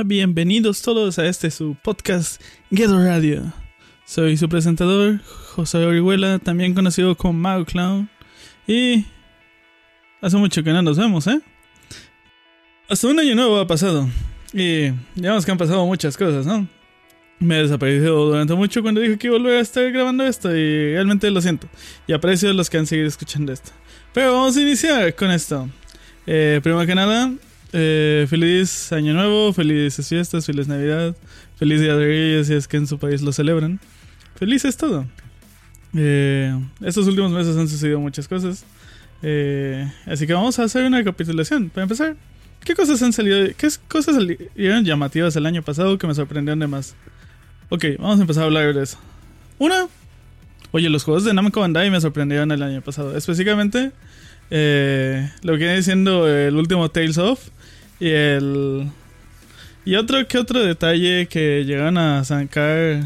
Bienvenidos todos a este su podcast Ghetto Radio. Soy su presentador, José Orihuela, también conocido como Mago Clown. Y hace mucho que no nos vemos, ¿eh? Hasta un año nuevo ha pasado. Y digamos que han pasado muchas cosas, ¿no? Me he desaparecido durante mucho cuando dije que volver a estar grabando esto y realmente lo siento. Y aprecio a los que han seguido escuchando esto. Pero vamos a iniciar con esto. Eh, primero que nada, eh, feliz año nuevo, felices fiestas, feliz Navidad, feliz Día de Reyes si es que en su país lo celebran. Feliz es todo. Eh, estos últimos meses han sucedido muchas cosas. Eh, así que vamos a hacer una recapitulación. Para empezar, ¿qué cosas han salido? ¿Qué cosas salieron llamativas el año pasado que me sorprendieron de más? Ok, vamos a empezar a hablar de eso. Una, oye, los juegos de Namco Bandai me sorprendieron el año pasado. Específicamente, eh, lo que viene diciendo el último Tales of y el. Y otro que otro detalle que llegan a sacar.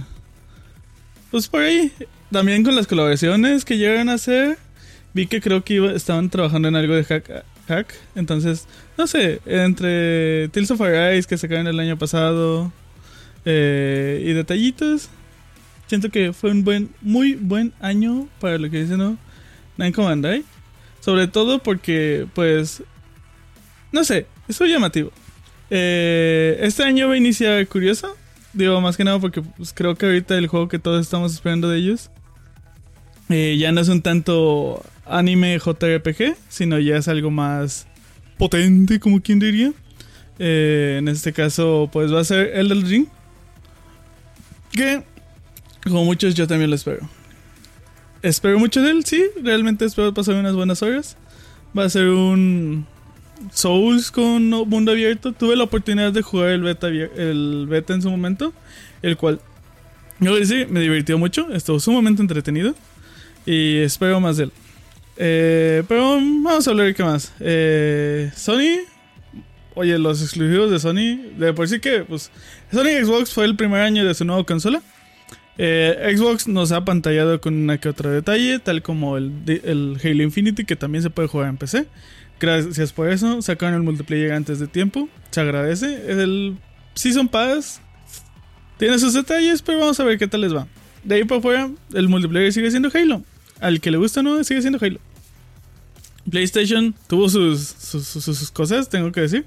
Pues por ahí. También con las colaboraciones que llegan a hacer. Vi que creo que estaban trabajando en algo de hack, hack. Entonces, no sé, entre Tales of Arise que sacaron el año pasado. Eh, y detallitos. Siento que fue un buen, muy buen año para lo que dicen, ¿no? Namco. Sobre todo porque, pues, no sé, es llamativo. Eh, este año va a iniciar curioso. Digo, más que nada porque pues, creo que ahorita el juego que todos estamos esperando de ellos eh, ya no es un tanto anime JRPG, sino ya es algo más potente, como quien diría. Eh, en este caso, pues va a ser Elden Ring. Que, como muchos, yo también lo espero espero mucho de él, sí. Realmente espero pasar unas buenas horas. Va a ser un Souls con mundo abierto. Tuve la oportunidad de jugar el beta, el beta en su momento, el cual yo decir, me divirtió mucho. Estuvo sumamente entretenido y espero más de él. Eh, pero vamos a hablar qué más. Eh, Sony, oye, los exclusivos de Sony, de por sí que, pues, Sony Xbox fue el primer año de su nueva consola. Eh, Xbox nos ha pantallado con una que otro detalle, tal como el, el, Halo Infinity, que también se puede jugar en PC. Gracias por eso. Sacaron el multiplayer antes de tiempo. Se agradece. El Season Pass tiene sus detalles, pero vamos a ver qué tal les va. De ahí para afuera, el multiplayer sigue siendo Halo. Al que le gusta no, sigue siendo Halo. PlayStation tuvo sus, sus, cosas, tengo que decir.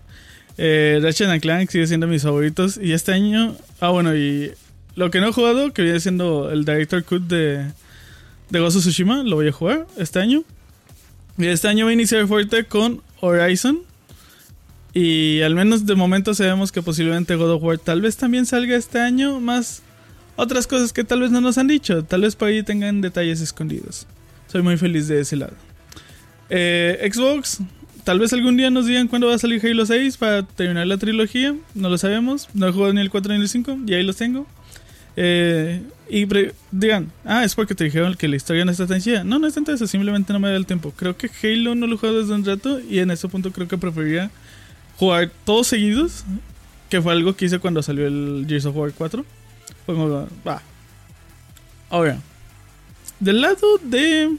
Eh, Ratchet Clank sigue siendo mis favoritos. Y este año, ah, bueno, y lo que no he jugado, que viene siendo el Director Cut de, de of Tsushima, lo voy a jugar este año. Este año voy a iniciar fuerte con Horizon. Y al menos de momento sabemos que posiblemente God of War tal vez también salga este año, más otras cosas que tal vez no nos han dicho. Tal vez por ahí tengan detalles escondidos. Soy muy feliz de ese lado. Eh, Xbox, tal vez algún día nos digan cuándo va a salir Halo 6 para terminar la trilogía. No lo sabemos. No he jugado ni el 4 ni el 5 y ahí los tengo. Eh, y digan, ah, es porque te dijeron que la historia no está tan chida. No, no es tanto eso, simplemente no me da el tiempo. Creo que Halo no lo he jugado desde un rato y en ese punto creo que preferiría jugar todos seguidos, que fue algo que hice cuando salió el Gears of War 4. Fue va. Ahora, del lado de.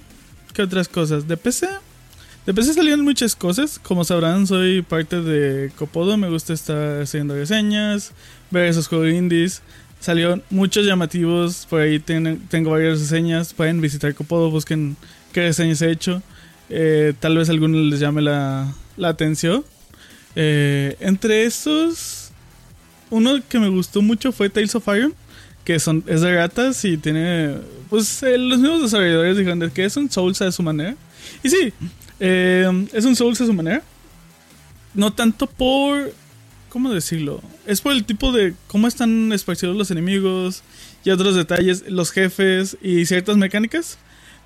¿Qué otras cosas? De PC. De PC salieron muchas cosas. Como sabrán, soy parte de Copodo. Me gusta estar haciendo reseñas, ver esos juegos indies. Salieron muchos llamativos, por ahí tengo varias reseñas, pueden visitar Copodo, busquen qué reseñas he hecho. Eh, tal vez a algunos les llame la, atención. Eh, entre estos, uno que me gustó mucho fue Tales of Iron, que son, es de gatas y tiene, pues eh, los mismos desarrolladores dijeron que es un Souls a su manera. Y sí, es un Souls a su manera. No tanto por ¿Cómo decirlo? Es por el tipo de cómo están esparcidos los enemigos y otros detalles, los jefes y ciertas mecánicas.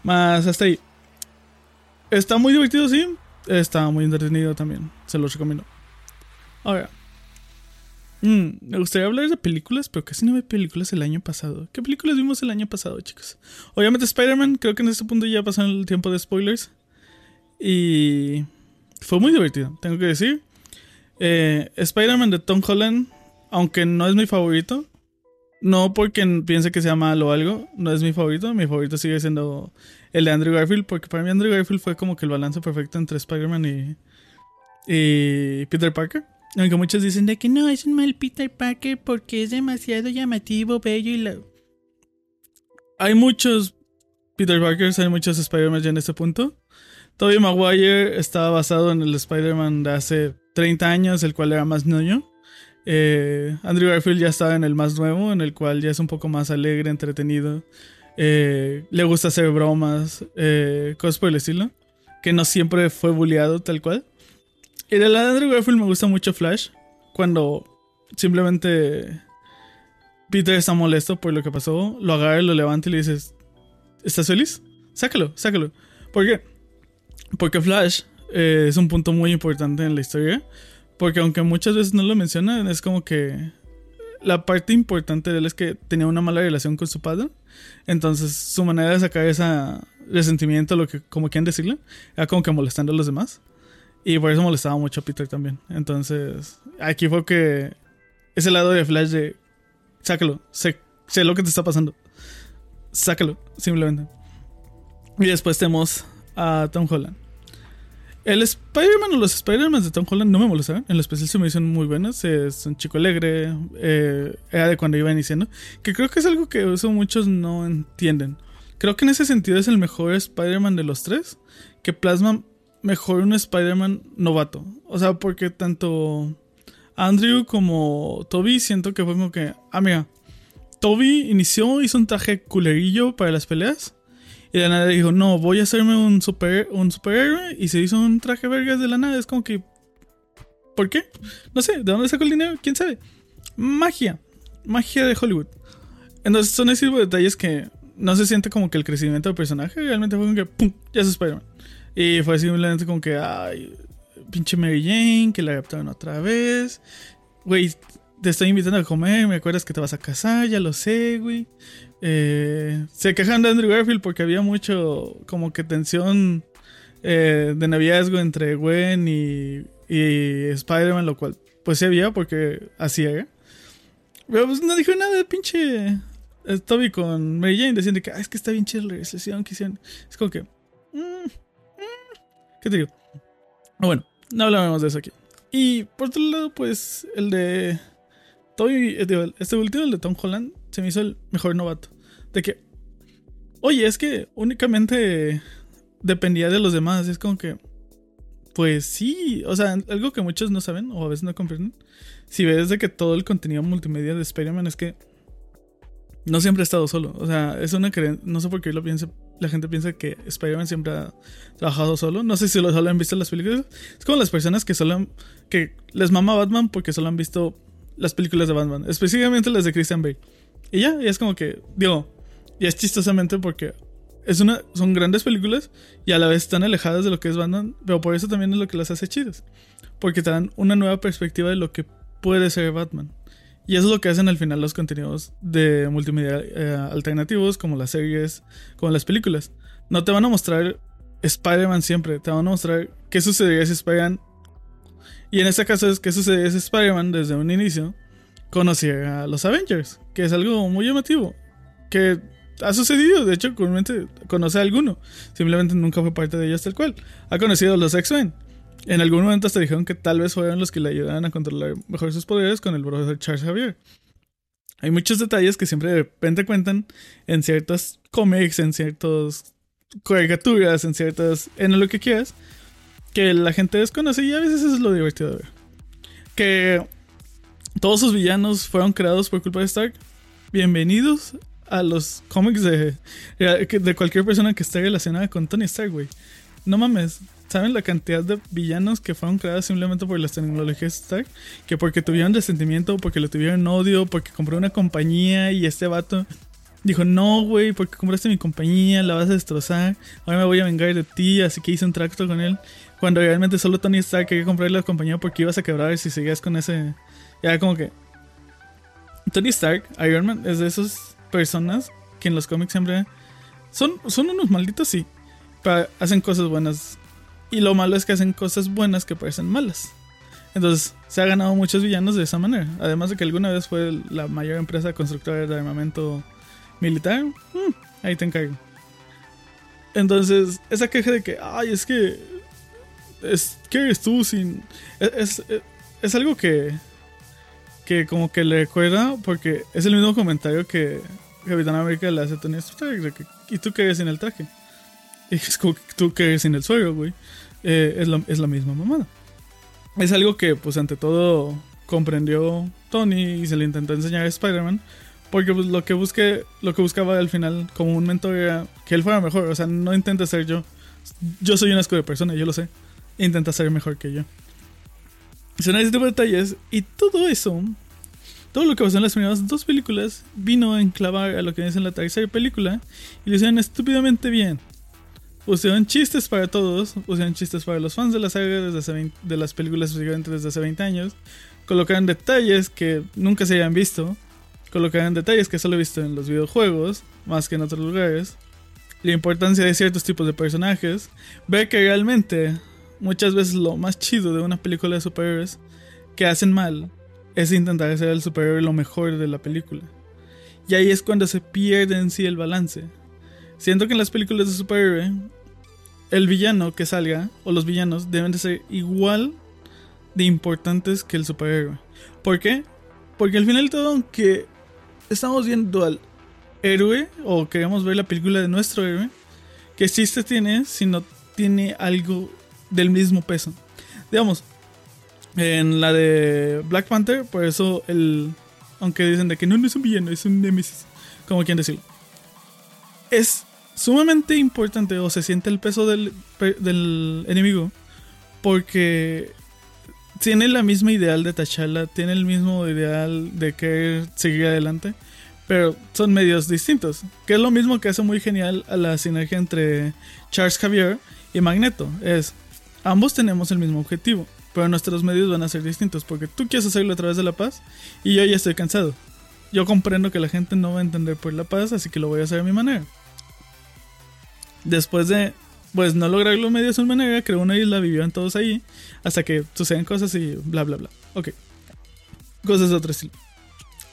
Más hasta ahí. Está muy divertido, sí. Está muy entretenido también. Se los recomiendo. Ahora. Mm, me gustaría hablar de películas, pero casi no vi películas el año pasado. ¿Qué películas vimos el año pasado, chicos? Obviamente Spider-Man, creo que en este punto ya pasó el tiempo de spoilers. Y fue muy divertido, tengo que decir. Eh, Spider-Man de Tom Holland, aunque no es mi favorito, no porque piense que sea malo o algo, no es mi favorito. Mi favorito sigue siendo el de Andrew Garfield, porque para mí Andrew Garfield fue como que el balance perfecto entre Spider-Man y, y Peter Parker. Aunque muchos dicen de que no, es un mal Peter Parker porque es demasiado llamativo, bello y la... Hay muchos Peter Parkers, hay muchos Spider-Man ya en este punto. Tobey Maguire estaba basado en el Spider-Man de hace 30 años, el cual era más ñoño. Eh, Andrew Garfield ya estaba en el más nuevo, en el cual ya es un poco más alegre, entretenido. Eh, le gusta hacer bromas, eh, cosas por el estilo. Que no siempre fue bulleado tal cual. Y de la de Andrew Garfield me gusta mucho Flash. Cuando simplemente Peter está molesto por lo que pasó, lo agarra, lo levanta y le dices: ¿Estás feliz? Sácalo, sácalo. ¿Por qué? Porque Flash eh, es un punto muy importante en la historia. Porque aunque muchas veces no lo mencionan, es como que la parte importante de él es que tenía una mala relación con su padre. Entonces su manera de sacar ese resentimiento, lo que como quieren decirlo, era como que molestando a los demás. Y por eso molestaba mucho a Peter también. Entonces aquí fue que ese lado de Flash de sácalo, sé, sé lo que te está pasando. Sácalo, simplemente. Y después tenemos a Tom Holland. El Spider-Man o los Spider-Man de Tom Holland no me molestaron. En lo especial se me dicen muy buenos. Es un chico alegre. Eh, era de cuando iba iniciando. Que creo que es algo que muchos no entienden. Creo que en ese sentido es el mejor Spider-Man de los tres. Que plasma mejor un Spider-Man novato. O sea, porque tanto Andrew como Toby siento que fue como que. Ah, mira. Toby inició, hizo un traje culerillo para las peleas. Y la nada dijo, no, voy a hacerme un, super, un superhéroe. Y se hizo un traje vergas de la nada. Es como que... ¿Por qué? No sé, ¿de dónde sacó el dinero? ¿Quién sabe? Magia. Magia de Hollywood. Entonces son ese tipo de detalles que no se siente como que el crecimiento del personaje. Realmente fue como que, ¡pum! Ya es Spider-Man. Y fue simplemente como que, ay, pinche Mary Jane, que la adaptaron otra vez. Güey, te estoy invitando a comer, me acuerdas que te vas a casar, ya lo sé, güey. Eh, se quejan de Andrew Garfield porque había mucho como que tensión eh, de noviazgo entre Gwen y, y Spider-Man, lo cual pues sí había porque así era. Pero pues no dijo nada de pinche eh, Toby con Mary Jane diciendo que ah, es que está bien chido la que hicieron. Es como que... Mm, mm, ¿Qué te digo? Bueno, no hablaremos de eso aquí. Y por otro lado, pues el de Toby, este último, el de Tom Holland, se me hizo el mejor novato. De que, oye, es que únicamente dependía de los demás. Es como que, pues sí, o sea, algo que muchos no saben o a veces no comprenden. Si ves de que todo el contenido multimedia de Spider-Man es que no siempre ha estado solo. O sea, es una creencia, no sé por qué lo la gente piensa que Spider-Man siempre ha trabajado solo. No sé si lo solo han visto en las películas. Es como las personas que solo que les mama Batman porque solo han visto las películas de Batman, específicamente las de Christian Bale. Y ya, y es como que, digo, y es chistosamente porque es una, son grandes películas y a la vez están alejadas de lo que es Batman, pero por eso también es lo que las hace chidas. Porque te dan una nueva perspectiva de lo que puede ser Batman. Y eso es lo que hacen al final los contenidos de multimedia eh, alternativos, como las series, como las películas. No te van a mostrar Spider-Man siempre, te van a mostrar qué sucedería si Spider-Man y en este caso es que sucede es Spider-Man desde un inicio conocía a los Avengers, que es algo muy llamativo, que ha sucedido, de hecho, comúnmente conoce a alguno, simplemente nunca fue parte de ellos tal cual. Ha conocido a los X-Men. En algún momento hasta dijeron que tal vez fueron los que le ayudaran a controlar mejor sus poderes con el profesor Charles Xavier. Hay muchos detalles que siempre de repente cuentan en ciertos cómics, en ciertas caricaturas, en ciertas. en lo que quieras, que la gente desconoce y a veces es lo divertido de ver. Que todos sus villanos fueron creados por culpa de Stark. Bienvenidos a los cómics de, de cualquier persona que esté relacionada con Tony Stark, güey. No mames, ¿saben la cantidad de villanos que fueron creados simplemente por las tecnologías de Stark? Que porque tuvieron resentimiento, porque lo tuvieron odio, porque compró una compañía y este vato dijo, no, güey, porque compraste mi compañía, la vas a destrozar, ahora me voy a vengar de ti, así que hice un tracto con él. Cuando realmente solo Tony Stark quería comprar la compañía porque ibas a quebrar si seguías con ese... Ya como que... Tony Stark, Iron Man, es de esas personas que en los cómics siempre... Son, son unos malditos, sí. Pero hacen cosas buenas. Y lo malo es que hacen cosas buenas que parecen malas. Entonces, se ha ganado muchos villanos de esa manera. Además de que alguna vez fue la mayor empresa constructora de armamento militar. Mm, ahí te encargo. Entonces, esa queja de que, ay, es que. Es, ¿Qué eres tú sin.? Es, es algo que, que como que le recuerda, porque es el mismo comentario que Capitán América le hace a Tony Stark, ¿y tú qué eres sin el traje? Y es como tú qué eres sin el suelo, güey. Eh, es, la, es la misma mamada. Es algo que, pues, ante todo comprendió Tony y se le intentó enseñar a Spider-Man. Porque pues, lo, que busque, lo que buscaba al final como un mentor era que él fuera mejor. O sea, no intenta ser yo. Yo soy una asco de persona, yo lo sé. Intenta ser mejor que yo. Son ese tipo de detalles. Y todo eso, todo lo que pasó en las primeras dos películas, vino a enclavar a lo que es en la tercera película. Y lo hicieron estúpidamente bien. Pusieron chistes para todos, pusieron chistes para los fans de la saga desde hace de las películas desde hace 20 años. Colocaron detalles que nunca se habían visto. Colocaron detalles que solo he visto en los videojuegos, más que en otros lugares. La importancia de ciertos tipos de personajes. Ver que realmente muchas veces lo más chido de una película de superhéroes que hacen mal es intentar hacer al superhéroe lo mejor de la película. Y ahí es cuando se pierde en sí el balance. Siento que en las películas de superhéroe, el villano que salga, o los villanos, deben de ser igual de importantes que el superhéroe. ¿Por qué? Porque al final todo, aunque estamos viendo al héroe, o queremos ver la película de nuestro héroe, ¿qué chiste tiene si no tiene algo del mismo peso? Digamos, en la de Black Panther, por eso el. Aunque dicen de que no, es un villano, es un nemesis. Como quien decirlo es sumamente importante o se siente el peso del, enemigo porque tiene la misma ideal de T'Challa, tiene el mismo ideal de querer seguir adelante, pero son medios distintos, que es lo mismo que hace muy genial a la sinergia entre Charles Xavier y Magneto, es ambos tenemos el mismo objetivo, pero nuestros medios van a ser distintos, porque tú quieres hacerlo a través de la paz y yo ya estoy cansado. Yo comprendo que la gente no va a entender por la paz, así que lo voy a hacer a mi manera. Después de, pues, no lograr los medios de su manera, creó una isla, vivieron todos ahí, hasta que suceden cosas y bla, bla, bla. Ok. Cosas de otro estilo.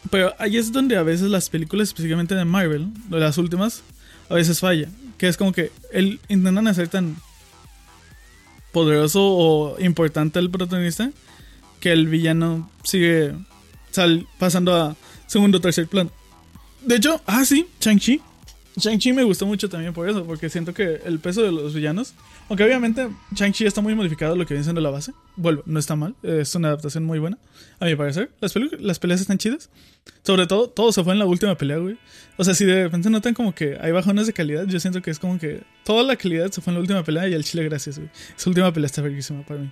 Pero ahí es donde a veces las películas, específicamente de Marvel, las últimas, a veces falla. Que es como que él intentan hacer tan poderoso o importante el protagonista que el villano sigue sal pasando a segundo o tercer plano. De hecho, ah, sí, Shang-Chi. Shang-Chi me gustó mucho también por eso, porque siento que el peso de los villanos, aunque obviamente Shang-Chi está muy modificado lo que viene siendo la base, vuelvo, no está mal, es una adaptación muy buena, a mi parecer. Las, peleas están chidas, sobre todo, todo se fue en la última pelea, güey. O sea, si de repente notan como que hay bajones de calidad, yo siento que es como que toda la calidad se fue en la última pelea y al chile gracias, güey. Esa última pelea está verguísima para mí.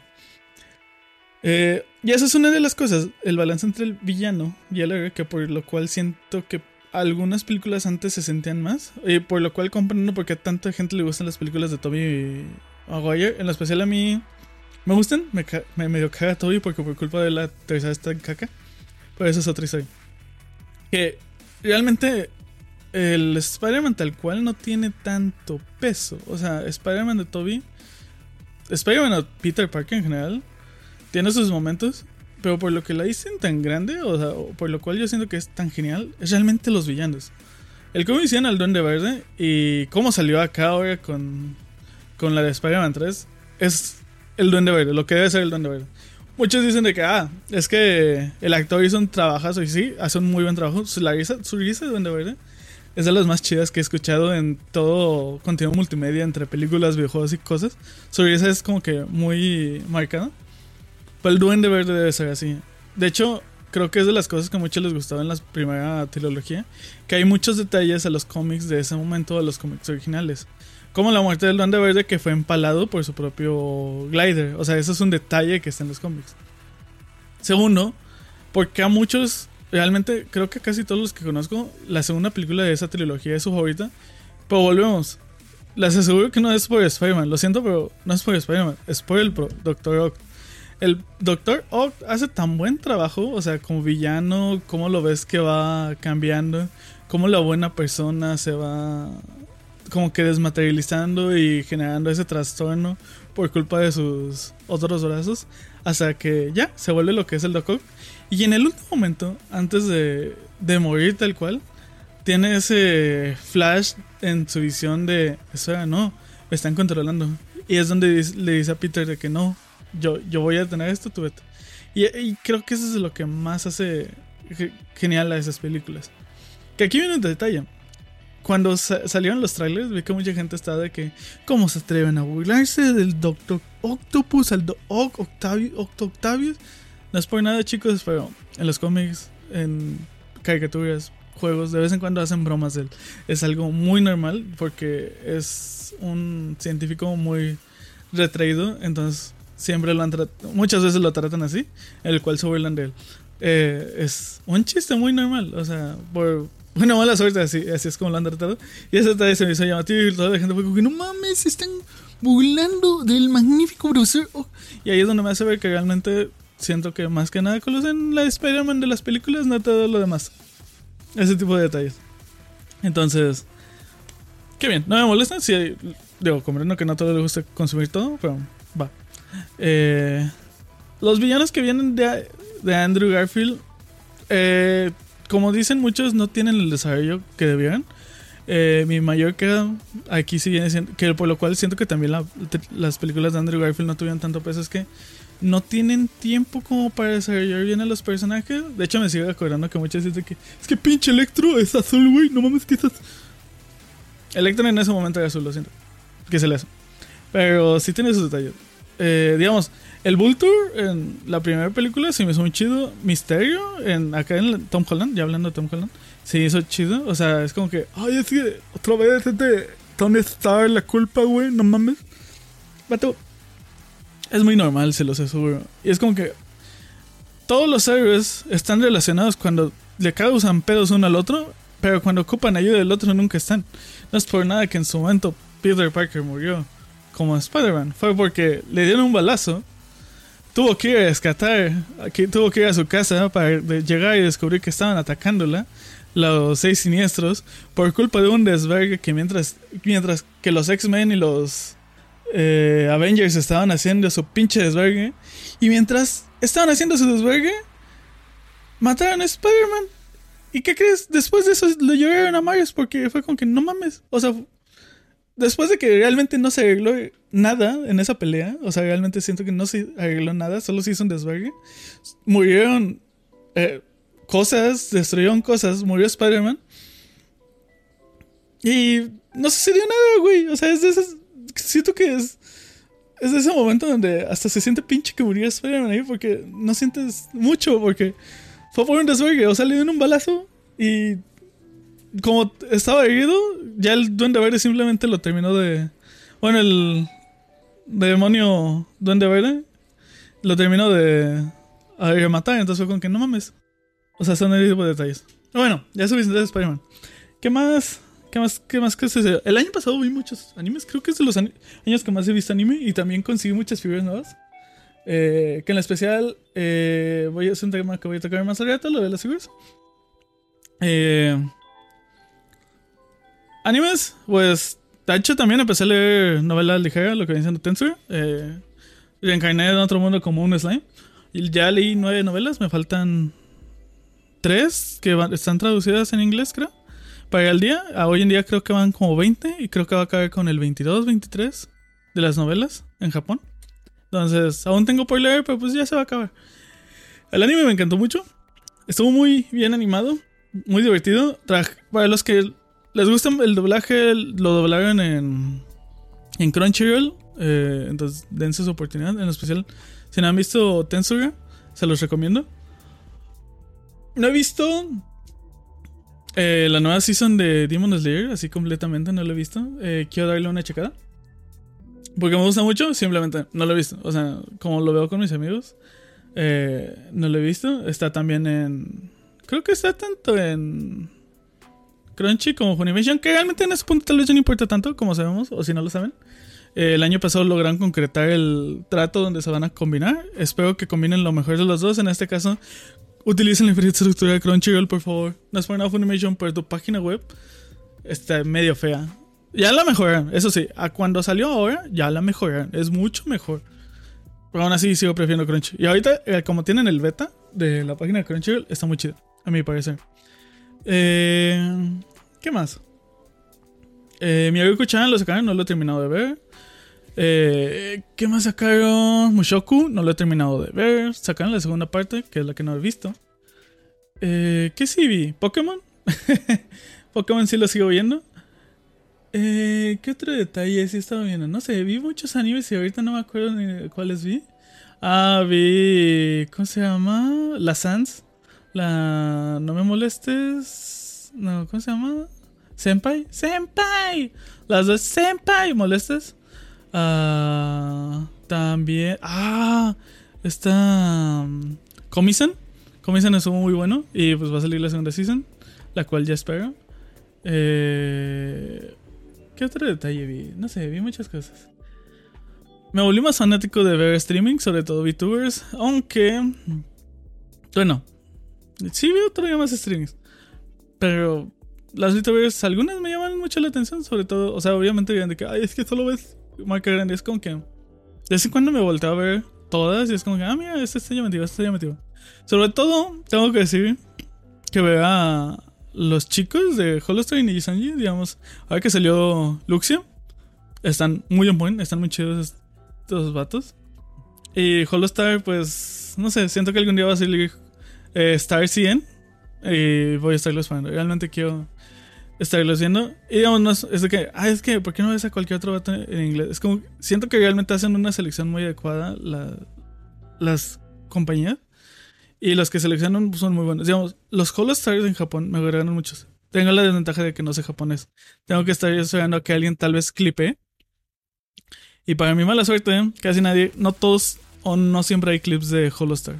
Eh, y esa es una de las cosas, el balance entre el villano y el héroe, que por lo cual siento que algunas películas antes se sentían más, y por lo cual comprendo por qué a tanta gente le gustan las películas de Toby Maguire, en especial a mí me gustan, me, me medio caga Toby porque por culpa de la tercera está en caca, pero eso es otra historia. Que realmente el Spider-Man tal cual no tiene tanto peso, o sea, Spider-Man de Toby, Spider-Man o Peter Parker en general, tiene sus momentos, pero por lo que la dicen tan grande, o sea, por lo cual yo siento que es tan genial, es realmente los villanos. El cómo hicieron al Duende Verde y cómo salió acá ahora con, con la de Spider-Man 3 es el Duende Verde, lo que debe ser el Duende Verde. Muchos dicen de que, ah, es que el actor hizo un trabajazo y sí, hace un muy buen trabajo. Su, risa, su risa de Duende Verde es de las más chidas que he escuchado en todo contenido multimedia entre películas, videojuegos y cosas. Su risa es como que muy marcada. Pero el Duende Verde debe ser así. De hecho, creo que es de las cosas que a muchos les gustaba en la primera trilogía. Que hay muchos detalles a los cómics de ese momento, a los cómics originales. Como la muerte del Duende Verde que fue empalado por su propio glider. O sea, eso es un detalle que está en los cómics. Segundo, porque a muchos, realmente creo que casi todos los que conozco, la segunda película de esa trilogía es su favorita. Pero volvemos. Les aseguro que no es por Spider-Man. Lo siento, pero no es por Spider-Man. Es por el Doctor Oct el Doctor Ock hace tan buen trabajo, o sea, como villano, cómo lo ves que va cambiando, cómo la buena persona se va como que desmaterializando y generando ese trastorno por culpa de sus otros brazos, hasta que ya se vuelve lo que es el Doc Y en el último momento, antes de, de morir tal cual, tiene ese flash en su visión de, eso no, me están controlando. Y es donde le dice a Peter de que no, yo, yo voy a tener esto, tú vete. Y, creo que eso es lo que más hace ge- genial a esas películas. Que aquí viene un detalle. Cuando sa- salieron los trailers, vi que mucha gente estaba de que, ¿cómo se atreven a burlarse del Doctor Octopus, al Do- Oc- Octavi- Octo Octavius? No es por nada, chicos, pero en los cómics, en caricaturas, juegos, de vez en cuando hacen bromas de él. Es algo muy normal porque es un científico muy retraído, entonces siempre lo han tratado, muchas veces lo tratan así, el cual se burlan de él. Eh, es un chiste muy normal, o sea, por una mala suerte, así, así es como lo han tratado. Y ese detalle se me hizo llamativo y toda la gente fue como que no mames, están burlando del magnífico profesor. Oak". Y ahí es donde me hace ver que realmente siento que más que nada conocen la Spider-Man de las películas, no todo lo demás. Ese tipo de detalles. Entonces, qué bien, no me molesta. Si, digo, comprendo que no a todos les gusta consumir todo, pero va. Eh, los villanos que vienen de, Andrew Garfield, eh, como dicen muchos, no tienen el desarrollo que debieran. Eh, mi mayor queda aquí sí viene que por lo cual siento que también la- las películas de Andrew Garfield no tuvieron tanto peso, es que no tienen tiempo como para desarrollar bien a los personajes. De hecho, me sigue acordando que muchas veces que es que pinche Electro es azul, güey, no mames que es azul. Electro en ese momento era azul, lo siento. Que se le hace. Pero sí tiene sus detalles. Eh, digamos, el Vulture en la primera película se me hizo muy chido. Misterio, en, acá en Tom Holland, ya hablando de Tom Holland, se hizo chido. O sea, es como que, ay, es que otra vez es de Tony Stark la culpa, güey, no mames. Vato, es muy normal, se los aseguro. Y es como que todos los héroes están relacionados cuando le causan pedos uno al otro, pero cuando ocupan ayuda del otro nunca están. No es por nada que en su momento Peter Parker murió como Spider-Man. Fue porque le dieron un balazo. Tuvo que ir a rescatar, que tuvo que ir a su casa para llegar y descubrir que estaban atacándola los seis siniestros por culpa de un desvergue que mientras, mientras que los X-Men y los eh, Avengers estaban haciendo su pinche desvergue y mientras estaban haciendo su desvergue mataron a Spider-Man. ¿Y qué crees? Después de eso lo llevaron a Marius porque fue como que no mames. O sea, después de que realmente no se arregló nada en esa pelea, o sea, realmente siento que no se arregló nada, solo se hizo un desvergue. Murieron eh, cosas, destruyeron cosas, murió Spider-Man. Y no sucedió nada, güey. O sea, es de esas. Siento que es. Es de ese momento donde hasta se siente pinche que murió Spider-Man ahí porque no sientes mucho, porque fue por un desvergue. O sea, le dieron un balazo y como estaba herido, ya el Duende Verde simplemente lo terminó de. Bueno, el demonio Duende Verde lo terminó de, matar. Entonces fue con que no mames. O sea, son ese tipo de detalles. Bueno, ya subiste de Spider-Man. ¿Qué más? ¿Qué más? ¿Qué más? ¿Qué sucedió? El año pasado vi muchos animes. Creo que es de los años que más he visto anime. Y también conseguí muchas figuras nuevas. Eh, que en la especial eh, voy a hacer un tema que voy a tocar más al rato, lo de las figuras. Eh, animes, pues hecho también empecé a leer novelas ligeras, lo que viene siendo Tensor. Eh, reencarné en otro mundo como un slime. Y ya leí nueve novelas, me faltan tres que van- están traducidas en inglés, creo. Para el día, a hoy en día creo que van como 20 y creo que va a caer con el 22, 23 de las novelas en Japón. Entonces, aún tengo por leer, pero pues ya se va a acabar. El anime me encantó mucho. Estuvo muy bien animado, muy divertido. Tra- Para los que les gusta el doblaje, lo doblaron en, en Crunchyroll. eh, entonces, dense su oportunidad. En especial, si no han visto Tensura, se los recomiendo. No he visto eh, la nueva season de Demon Slayer, así completamente no lo he visto. Eh, quiero darle una checada. Porque me gusta mucho, simplemente no lo he visto. O sea, como lo veo con mis amigos, no lo he visto. Está también en. Creo que está tanto en Crunchy como Funimation, que realmente en ese punto tal vez ya no importa tanto, como sabemos, o si no lo saben. Eh, el año pasado lograron concretar el trato donde se van a combinar. Espero que combinen lo mejor de los dos. En este caso, utilicen la infraestructura de Crunchyroll, por favor. No es por nada Funimation, pero tu página web está medio fea. Ya la mejoraron, eso sí. A cuando salió ahora, ya la mejoraron. Es mucho mejor. Pero aún así sigo prefiriendo Crunchy. Y ahorita, eh, como tienen el beta de la página de Crunchyroll, está muy chido, a mi parecer. Eh, ¿Qué más? Eh, mi amigo Chan lo sacaron, no lo he terminado de ver. Eh, ¿Qué más sacaron? Mushoku, no lo he terminado de ver. Sacaron la segunda parte, que es la que no he visto. Eh, ¿Qué sí vi? ¿Pokémon? Pokémon sí lo sigo viendo. Eh, ¿Qué otro detalle sí estaba viendo? No sé, vi muchos animes y ahorita no me acuerdo ni cuáles vi. Ah, vi. ¿Cómo se llama? La Sans. La. No me molestes. No, ¿cómo se llama? Senpai. Senpai. Las dos Senpai. ¿Molestes? Ah. También. Ah. Está. Comisen. Comisen es muy bueno. Y pues va a salir la segunda season. La cual ya espero. Eh. ¿Qué otro detalle vi? No sé, vi muchas cosas. Me volví más fanático de ver streaming, sobre todo VTubers, aunque... Bueno, sí veo todavía más streamings. Pero las VTubers, algunas me llaman mucho la atención, sobre todo, o sea, obviamente de que, ay, es que solo ves marca grande, es como que... De vez en cuando me volteo a ver todas y es como que, ah, mira, este está llamativo, este está llamativo. Sobre todo, tengo que decir que vea los chicos de Holostone y Sanji, digamos, ahora que salió Luxia, están muy en point, están muy chidos estos vatos. Y Holostar, pues, no sé, siento que algún día va a salir eh, Star 100 y voy a estarlos viendo. Realmente quiero estarlos viendo. Y digamos, no es, de que, ah, es que, ¿por qué no ves a cualquier otro vato en inglés? Es como, siento que realmente hacen una selección muy adecuada las compañías. Y los que seleccionan son muy buenos. Digamos, los Holostars en Japón me agradan muchos. Tengo la desventaja de que no sé japonés. Tengo que estar esperando a que alguien tal vez clipe. Y para mi mala suerte, casi nadie, no todos o no siempre hay clips de Holostar.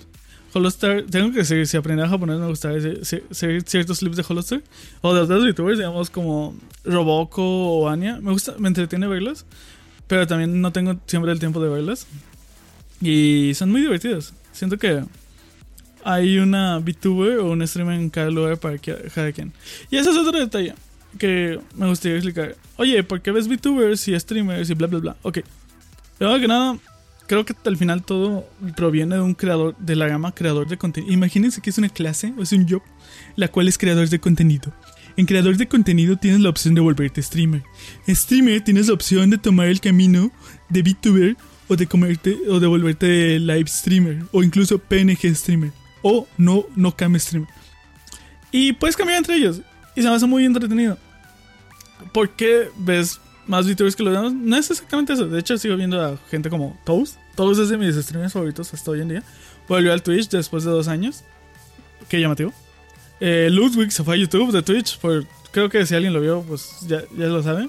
Holostar, tengo que seguir, si aprendí a japonés me gustaría seguir ciertos clips de Holostar. O de otros youtubers, digamos como Roboco o Anya. Me gusta, me entretiene verlos. Pero también no tengo siempre el tiempo de verlos. Y son muy divertidos. Siento que hay una VTuber o un streamer en cada lugar para cada quien. Y ese es otro detalle que me gustaría explicar. Oye, ¿por qué ves VTubers y streamers y bla bla bla? Ok. Primero que nada, creo que al final todo proviene de un creador, de la gama creador de contenido. Imagínense que es una clase o es un job, la cual es creador de contenido. En creador de contenido tienes la opción de volverte streamer. En streamer tienes la opción de tomar el camino de VTuber o de comerte o de volverte live streamer o incluso PNG streamer o no, no cam stream. Y puedes cambiar entre ellos. Y se me hace muy entretenido. ¿Por qué ves más VTubers que los demás? No es exactamente eso. De hecho, sigo viendo a gente como Toast. Toast es de mis streamers favoritos hasta hoy en día. Volvió al Twitch después de dos años. Qué llamativo. Eh, Ludwig se fue a YouTube de Twitch. Por, creo que si alguien lo vio, pues ya, ya lo sabe.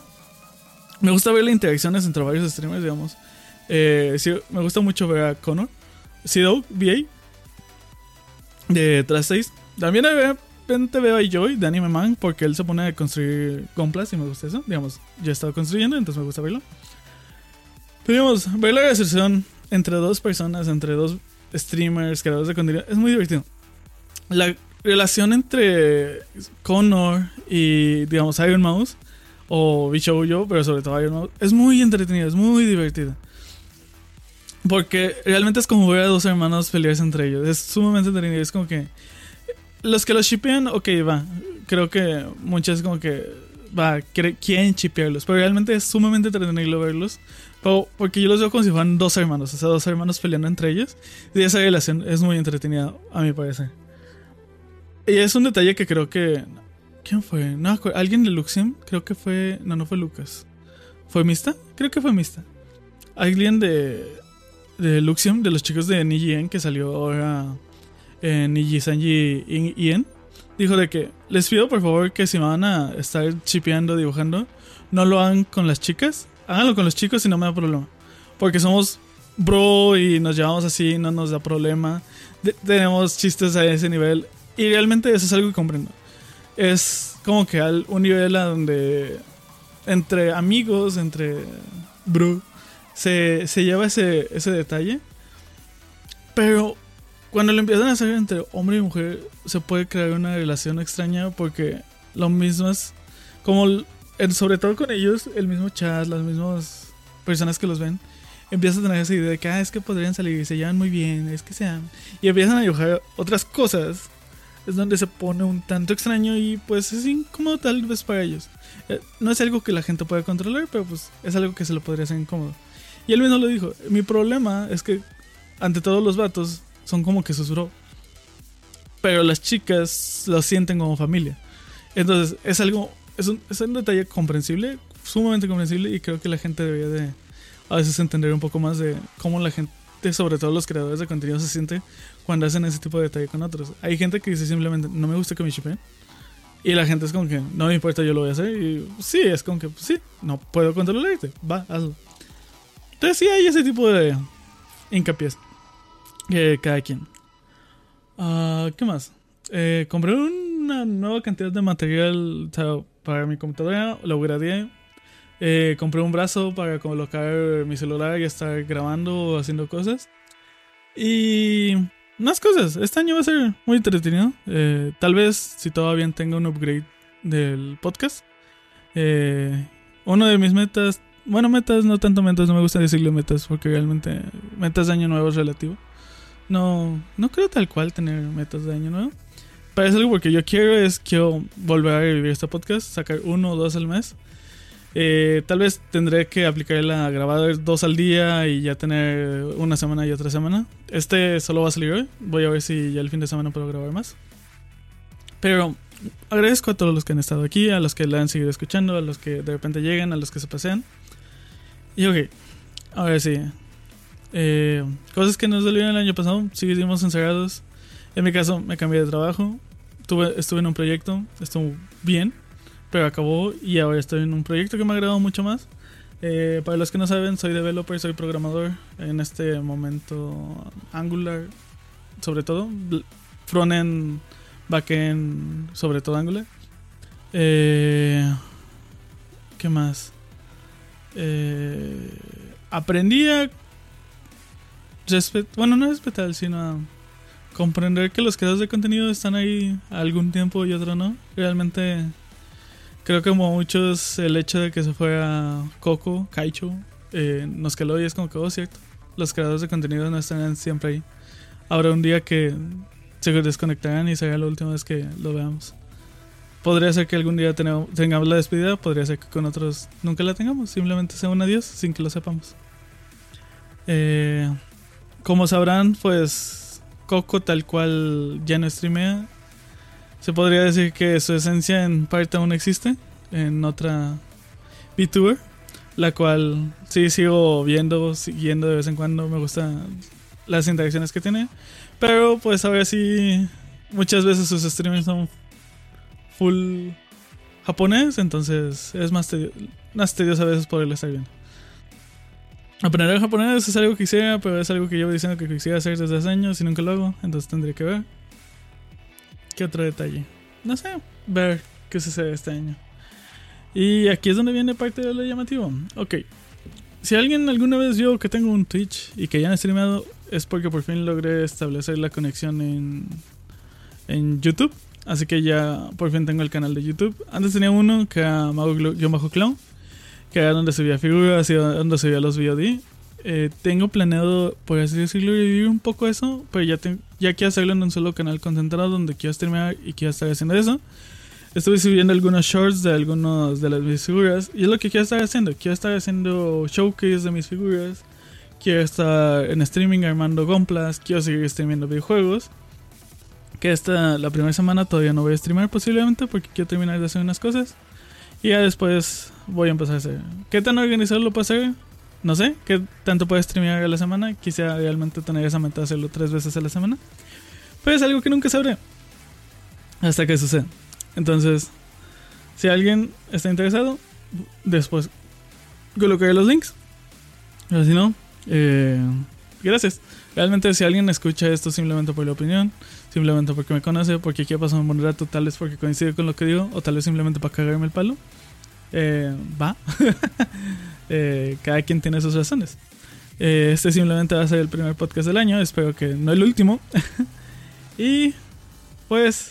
Me gusta ver las interacciones entre varios streamers, digamos. Eh, me gusta mucho ver a Connor. Sido, VA, de 3.6. También de repente veo a Joy de Anime Man porque él se pone a construir compras y me gusta eso. Digamos, ya he estado construyendo, entonces me gusta verlo. Pero digamos, ver la recepción entre dos personas, entre dos streamers, creadores de contenido, es muy divertido. La relación entre Connor y, digamos, Iron Mouse, o Bicho Yo, pero sobre todo Iron Mouse, es muy entretenida, es muy divertida. Porque realmente es como ver a dos hermanos pelearse entre ellos. Es sumamente entretenido. Es como que. Los que los shipean, ok, va. Creo que muchas como que. Va, quieren chipearlos. Pero realmente es sumamente entretenido verlos. porque yo los veo como si fueran dos hermanos. O sea, dos hermanos peleando entre ellos. Y esa relación es muy entretenida, a mi parecer. Y es un detalle que creo que. ¿Quién fue? No, alguien de Luxium. Creo que fue. No, no fue Lucas. ¿Fue Mista? Creo que fue Mista. Alguien de de Luxium, de los chicos de Niji que salió ahora en Niji Sanji Ien, dijo de que les pido por favor que si van a estar chipeando, dibujando, no lo hagan con las chicas, háganlo con los chicos y no me da problema. Porque somos bro y nos llevamos así, no nos da problema. tenemos chistes a ese nivel y realmente eso es algo que comprendo. Es como que al un nivel a donde entre amigos, entre bro, se, lleva ese, ese detalle. Pero cuando lo empiezan a hacer entre hombre y mujer, se puede crear una relación extraña porque lo mismo es como, sobre todo con ellos, el mismo chat, las mismas personas que los ven, empiezan a tener esa idea de que ah, es que podrían salir y se llevan muy bien, es que sean. Y empiezan a dibujar otras cosas. Es donde se pone un tanto extraño y pues es incómodo tal vez para ellos. Eh, no es algo que la gente pueda controlar, pero pues es algo que se lo podría hacer incómodo. Y él mismo lo dijo. Mi problema es que ante todos los vatos son como que susurró. Pero las chicas lo sienten como familia. Entonces es algo, es un, es un detalle comprensible, sumamente comprensible y creo que la gente debería de a veces entender un poco más de cómo la gente, sobre todo los creadores de contenido, se siente cuando hacen ese tipo de detalle con otros. Hay gente que dice simplemente, no me gusta que me chipen. Y la gente es como que, no me importa, yo lo voy a hacer. Y sí, es como que, pues sí, no puedo controlarte, va, hazlo. Entonces sí hay ese tipo de hincapié. Que cada quien. Ah, ¿Qué más? Eh, compré una nueva cantidad de material para mi computadora, lo upgradeé. Eh, compré un brazo para colocar mi celular y estar grabando o haciendo cosas. Y más cosas. Este año va a ser muy entretenido. Eh, tal vez, si todavía tenga un upgrade del podcast. Eh, uno de mis metas. Bueno, metas, no tanto metas, no me gusta decirle metas porque realmente metas de año nuevo es relativo. No, no creo tal cual tener metas de año nuevo. Pero es algo porque yo quiero es quiero volver a revivir este podcast, sacar uno o dos al mes. Eh, tal vez tendré que aplicar la grabada dos al día y ya tener una semana y otra semana. Este solo va a salir hoy. Voy a ver si ya el fin de semana puedo grabar más. Pero agradezco a todos los que han estado aquí, a los que la han seguido escuchando, a los que de repente llegan, a los que se pasean. Y ok, ahora sí. Eh, cosas que nos dolieron el año pasado, seguimos encerrados. En mi caso, me cambié de trabajo. Tuve, estuve en un proyecto, estuvo bien pero acabó y ahora estoy en un proyecto que me ha agradado mucho más. Eh, para los que no saben, soy developer, soy programador. En este momento, Angular, sobre todo. Frontend, backend, sobre todo Angular. Eh, ¿Qué más? Eh, aprendí a. Bueno, no respetar, sino comprender que los creadores de contenido están ahí algún tiempo y otro no. Realmente Creo que como muchos el hecho de que se fuera Coco, Kaicho, eh, nos caló y es como que, oh, cierto, los creadores de contenido no están siempre ahí. Habrá un día que se desconectarán y será la última vez que lo veamos. Podría ser que algún día tengamos la despedida, podría ser que con otros nunca la tengamos, simplemente sea un adiós sin que lo sepamos. Eh, como sabrán, pues Coco tal cual ya no streamea se podría decir que su esencia en parte aún existe en otra VTuber, la cual sí sigo viendo, siguiendo de vez en cuando, me gustan las interacciones que tiene, pero pues ahora sí muchas veces sus streamers son full japonés, entonces es más, tedioso a veces poderlo estar viendo. Aprender japonés es algo que quisiera, pero es algo que llevo diciendo que quisiera hacer desde hace años y nunca lo hago, entonces tendría que ver. ¿Qué otro detalle? No sé, ver qué sucede este año. Y aquí es donde viene parte de lo llamativo. Ok, si alguien alguna vez vio que tengo un Twitch y que ya han streamado, es porque por fin logré establecer la conexión en, en YouTube. Así que ya por fin tengo el canal de YouTube. Antes tenía uno que era Mago Bajo Clown, que era donde subía figuras y donde subía los VOD. Eh, tengo planeado, por así decirlo, vivir un poco eso, pero ya, ya quiero hacerlo en un solo canal concentrado donde quiero streamear y quiero estar haciendo eso. Estuve subiendo algunos shorts de algunas de las mis figuras y es lo que quiero estar haciendo. Quiero estar haciendo showcase de mis figuras. Quiero estar en streaming armando gomplas. Quiero seguir streamando videojuegos. Que esta, la primera semana todavía no voy a streamar posiblemente porque quiero terminar de hacer unas cosas. Y ya después voy a empezar a hacer. ¿Qué tan organizado lo puedo hacer? no sé, qué tanto puedes streamear a la semana. Quisiera realmente tener esa meta de hacerlo tres veces a la semana. Pero es algo que nunca sabré. Hasta que suceda. Entonces, si alguien está interesado, después colocaré los links. Pero si no, eh, gracias. Realmente si alguien escucha esto simplemente por la opinión, simplemente porque me conoce, porque quiere pasar un buen rato, tal vez porque coincide con lo que digo, o tal vez simplemente para cagarme el palo, eh, va. Eh, cada quien tiene sus razones. Eh, este simplemente va a ser el primer podcast del año, espero que no el último. y pues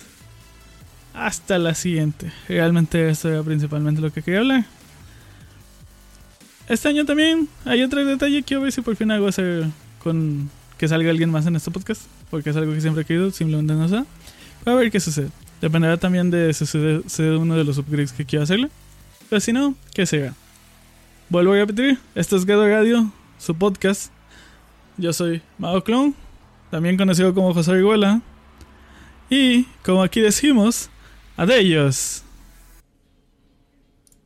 hasta la siguiente. Realmente esto era principalmente lo que quería hablar. Este año también hay otro detalle. Quiero ver si por fin hago hacer con que salga alguien más en este podcast. Porque es algo que siempre he querido, simplemente no sé. a ver qué sucede. Dependerá también de si sucede uno de los upgrades que quiero hacerle. Pero si no, que sea. Vuelvo a repetir, esto es Gado Radio. su podcast. Yo soy Mago Clown, también conocido como José Orihuela. Y como aquí decimos, adiós.